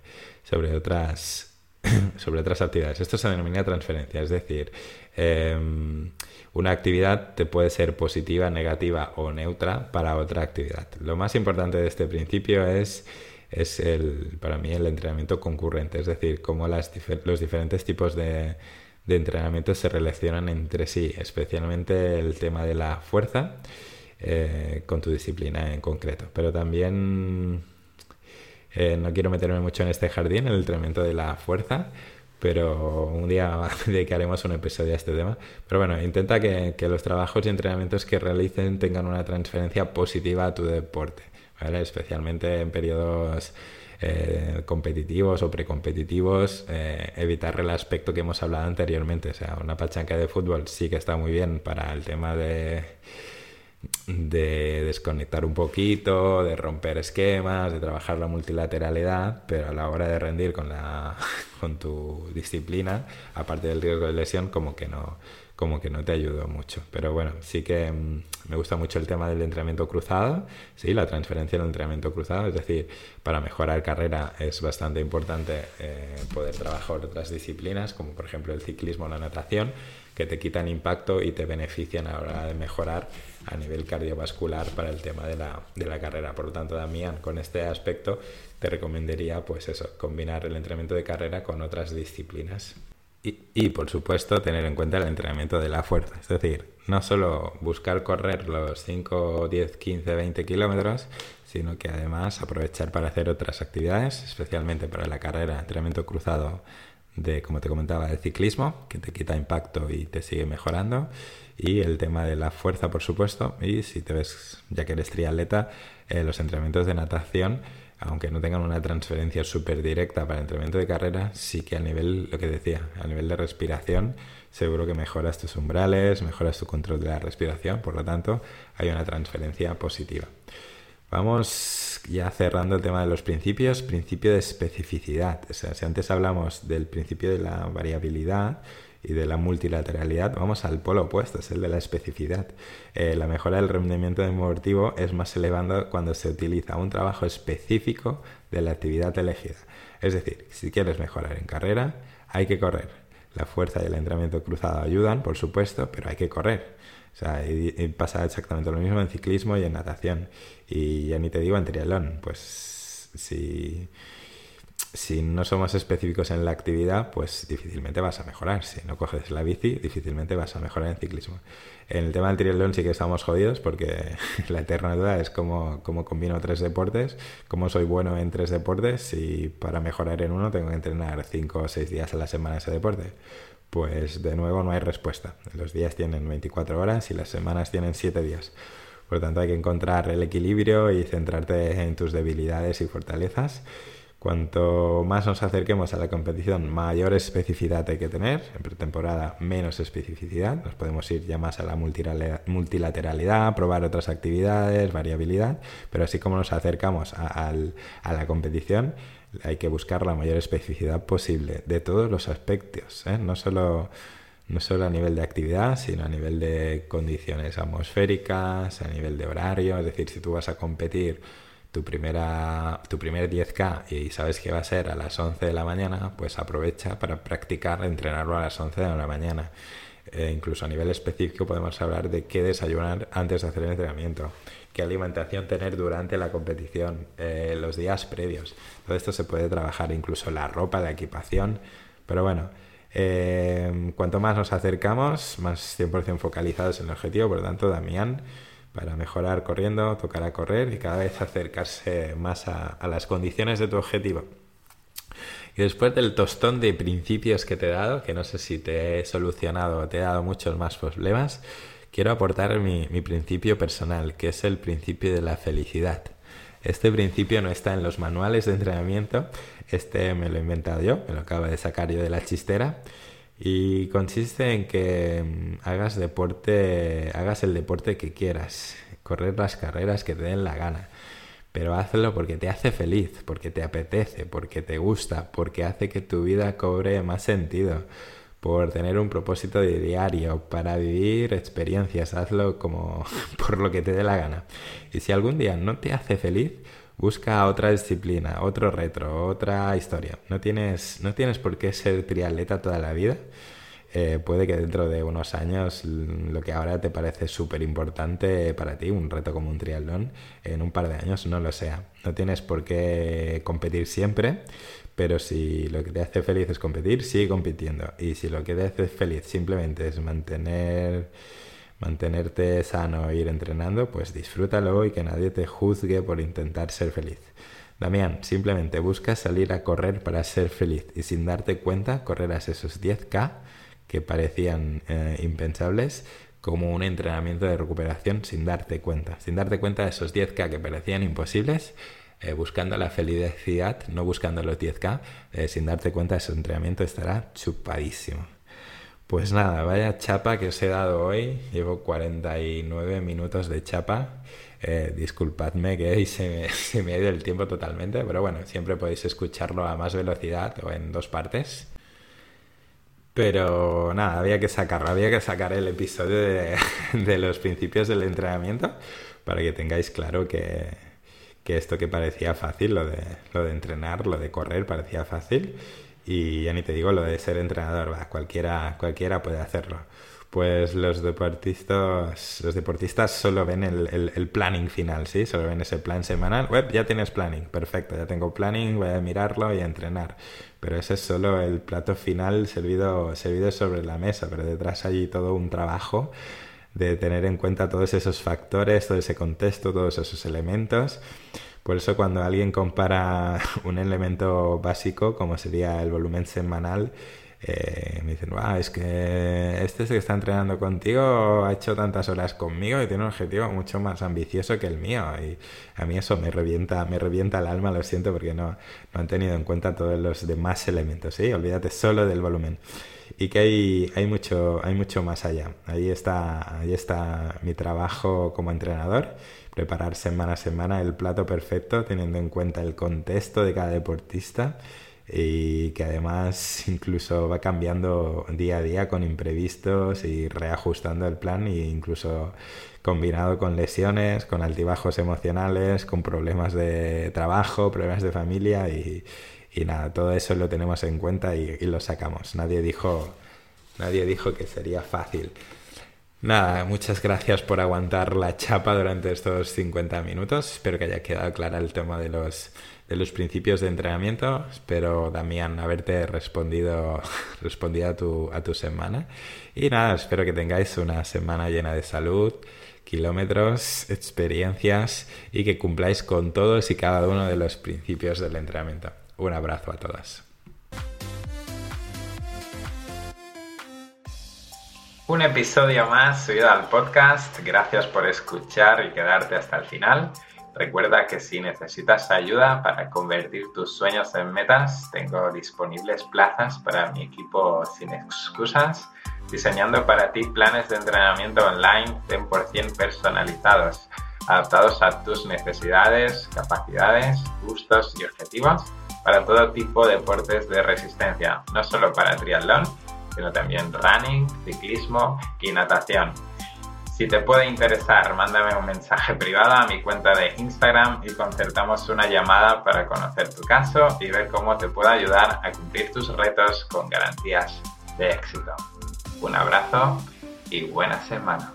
sobre, otras, sobre otras actividades. Esto se denomina transferencia, es decir, em, una actividad te puede ser positiva, negativa o neutra para otra actividad. Lo más importante de este principio es es el, para mí el entrenamiento concurrente, es decir, cómo las los diferentes tipos de, de entrenamiento se relacionan entre sí, especialmente el tema de la fuerza eh, con tu disciplina en concreto. Pero también eh, no quiero meterme mucho en este jardín, el entrenamiento de la fuerza, pero un día dedicaremos un episodio a este tema. Pero bueno, intenta que, que, los trabajos y entrenamientos que realicen tengan una transferencia positiva a tu deporte, especialmente en periodos eh, competitivos o precompetitivos, eh, evitar el aspecto que hemos hablado anteriormente. O sea, una pachanca de fútbol sí que está muy bien para el tema de de desconectar un poquito, de romper esquemas, de trabajar la multilateralidad, pero a la hora de rendir con, la, con tu disciplina, aparte del riesgo de lesión, como que no, como que no te ayudó mucho. Pero bueno, sí que mm, me gusta mucho el tema del entrenamiento cruzado, sí, la transferencia del entrenamiento cruzado, es decir, para mejorar carrera es bastante importante eh, poder trabajar otras disciplinas, como por ejemplo el ciclismo o la natación, que te quitan impacto y te benefician a la hora de mejorar a nivel cardiovascular para el tema de la, de la carrera. Por lo tanto, Damián, con este aspecto te recomendaría, pues eso, combinar el entrenamiento de carrera con otras disciplinas. Y, por supuesto tener en cuenta el entrenamiento de la fuerza, es decir, no solo buscar correr los 5, 10, 15, 20 kilómetros, sino que además aprovechar para hacer otras actividades, especialmente para la carrera, entrenamiento cruzado de, como te comentaba, de ciclismo, que te quita impacto y te sigue mejorando, y el tema de la fuerza, por supuesto, y si te ves, ya que eres triatleta, eh, los entrenamientos de natación aunque no tengan una transferencia súper directa para el entrenamiento de carrera, sí que a nivel, lo que decía, a nivel de respiración, seguro que mejoras tus umbrales, mejoras tu control de la respiración, por lo tanto, hay una transferencia positiva. Vamos ya cerrando el tema de los principios, principio de especificidad. O sea, si antes hablamos del principio de la variabilidad, y de la multilateralidad, vamos al polo opuesto, es el de la especificidad. Eh, la mejora del rendimiento deportivo es más elevada cuando se utiliza un trabajo específico de la actividad elegida. Es decir, si quieres mejorar en carrera, hay que correr. La fuerza y el entrenamiento cruzado ayudan, por supuesto, pero hay que correr. O sea, y, pasa exactamente lo mismo en ciclismo y en natación. Y ya ni te digo en triatlón. Pues si si no somos específicos en la actividad, pues difícilmente vas a mejorar. Si no coges la bici, difícilmente vas a mejorar en ciclismo. En el tema del triatlón sí que estamos jodidos porque la eterna duda es cómo, cómo combino tres deportes, cómo soy bueno en tres deportes y para mejorar en uno tengo que entrenar cinco o seis días a la semana ese deporte. Pues de nuevo no hay respuesta. Los días tienen 24 horas y las semanas tienen 7 días. Por lo tanto hay que encontrar el equilibrio y centrarte en tus debilidades y fortalezas Cuanto más nos acerquemos a la competición, mayor especificidad hay que tener. En pretemporada, menos especificidad. Nos podemos ir ya más a la multilateralidad, probar otras actividades, variabilidad. Pero así como nos acercamos a, la competición, hay que buscar la mayor especificidad posible de todos los aspectos. ¿eh? No solo no solo a nivel de actividad, sino a nivel de condiciones atmosféricas, a nivel de horario, es decir, si tú vas a competir tu, primera, tu primer 10K y sabes que va a ser a las 11 de la mañana, pues aprovecha para practicar, entrenarlo a las 11 de la mañana. Eh, incluso a nivel específico podemos hablar de qué desayunar antes de hacer el entrenamiento, qué alimentación tener durante la competición, eh, los días previos. Todo esto se puede trabajar, incluso la ropa, la equipación, pero bueno, eh, cuanto más nos acercamos, más 100% focalizados en el objetivo, por lo tanto, Damián, para mejorar corriendo, tocar a correr y cada vez acercarse más a, las condiciones de tu objetivo. Y después del tostón de principios que te he dado, que no sé si te he solucionado o te he dado muchos más problemas, quiero aportar mi, mi principio personal, que es el principio de la felicidad. Este principio no está en los manuales de entrenamiento, este me lo he inventado yo, me lo acabo de sacar yo de la chistera y consiste en que mm, hagas deporte, hagas el deporte que quieras, correr las carreras que te den la gana, pero hazlo porque te hace feliz, porque te apetece, porque te gusta, porque hace que tu vida cobre más sentido, por tener un propósito de diario, para vivir experiencias, hazlo como por lo que te dé la gana. Y si algún día no te hace feliz, Busca otra disciplina, otro retro, otra historia. No tienes, no tienes por qué ser triatleta toda la vida. eh, puede que dentro de unos años lo que ahora te parece súper importante para ti, un reto como un triatlón, en un par de años no lo sea. No tienes por qué competir siempre, pero si lo que te hace feliz es competir, sigue compitiendo. Y si lo que te hace feliz simplemente es mantener mantenerte sano e ir entrenando, pues disfrútalo y que nadie te juzgue por intentar ser feliz. Damián, simplemente busca salir a correr para ser feliz y sin darte cuenta correrás esos 10K que parecían eh, impensables como un entrenamiento de recuperación sin darte cuenta. Sin darte cuenta de esos 10K que parecían imposibles, eh, buscando la felicidad, no buscando los 10K, eh, sin darte cuenta ese entrenamiento estará chupadísimo. Pues nada, vaya chapa que os he dado hoy. Llevo 49 minutos de chapa. Eh, disculpadme que se me ha ido el tiempo totalmente, pero bueno, siempre podéis escucharlo a más velocidad o en dos partes. Pero nada, había que sacarlo, había que sacar el episodio de, los principios del entrenamiento para que tengáis claro que, esto que parecía fácil, lo de entrenar, lo de correr, parecía fácil. Y ya ni te digo lo de ser entrenador, cualquiera, cualquiera puede hacerlo. Pues los deportistas, los deportistas solo ven el, el, planning final, ¿sí? Solo ven ese plan semanal. Web, ya tienes planning, perfecto, ya tengo planning, voy a mirarlo y a entrenar. Pero ese es solo el plato final servido, servido sobre la mesa, pero detrás hay todo un trabajo de tener en cuenta todos esos factores, todo ese contexto, todos esos elementos. Por eso cuando alguien compara un elemento básico, como sería el volumen semanal, eh, me dicen, es que este que está entrenando contigo ha hecho tantas horas conmigo y tiene un objetivo mucho más ambicioso que el mío. Y a mí eso me revienta, me revienta el alma, lo siento, porque no, no han tenido en cuenta todos los demás elementos. ¿sí? Olvídate solo del volumen. Y que hay, hay, mucho, hay mucho más allá. Ahí está, ahí está mi trabajo como entrenador preparar semana a semana el plato perfecto teniendo en cuenta el contexto de cada deportista y que además incluso va cambiando día a día con imprevistos y reajustando el plan e incluso combinado con lesiones, con altibajos emocionales, con problemas de trabajo, problemas de familia y, nada, todo eso lo tenemos en cuenta y, y, lo sacamos. Nadie dijo, nadie dijo que sería fácil. Nada, muchas gracias por aguantar la chapa durante estos 50 minutos. Espero que haya quedado clara el tema de los de los principios de entrenamiento. Espero, Damián, haberte respondido, respondido a, tu, a tu semana. Y nada, espero que tengáis una semana llena de salud, kilómetros, experiencias y que cumpláis con todos y cada uno de los principios del entrenamiento. Un abrazo a todas. Un episodio más subido al podcast. Gracias por escuchar y quedarte hasta el final. Recuerda que si necesitas ayuda para convertir tus sueños en metas, tengo disponibles plazas para mi equipo sin excusas, diseñando para ti planes de entrenamiento online 100% personalizados, adaptados a tus necesidades, capacidades, gustos y objetivos para todo tipo de deportes de resistencia, no solo para triatlón, sino también running, ciclismo y natación. Si te puede interesar, mándame un mensaje privado a mi cuenta de Instagram y concertamos una llamada para conocer tu caso y ver cómo te puedo ayudar a cumplir tus retos con garantías de éxito. Un abrazo y buena semana.